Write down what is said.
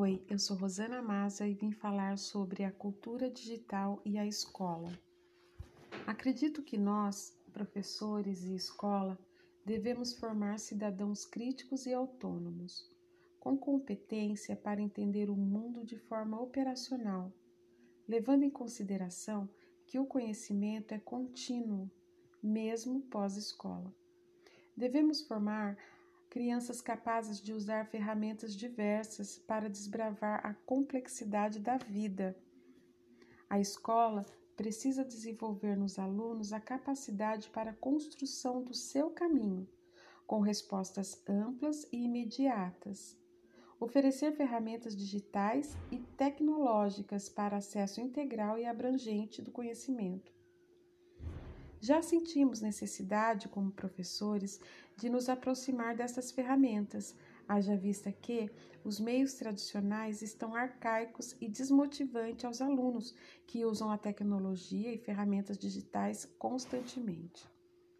Oi, eu sou Rosana Maza e vim falar sobre a cultura digital e a escola. Acredito que nós, professores e escola, devemos formar cidadãos críticos e autônomos, com competência para entender o mundo de forma operacional, levando em consideração que o conhecimento é contínuo, mesmo pós-escola. Devemos formar crianças capazes de usar ferramentas diversas para desbravar a complexidade da vida. A escola precisa desenvolver nos alunos a capacidade para a construção do seu caminho, com respostas amplas e imediatas. Oferecer ferramentas digitais e tecnológicas para acesso integral e abrangente do conhecimento já sentimos necessidade, como professores, de nos aproximar dessas ferramentas, haja vista que os meios tradicionais estão arcaicos e desmotivantes aos alunos que usam a tecnologia e ferramentas digitais constantemente.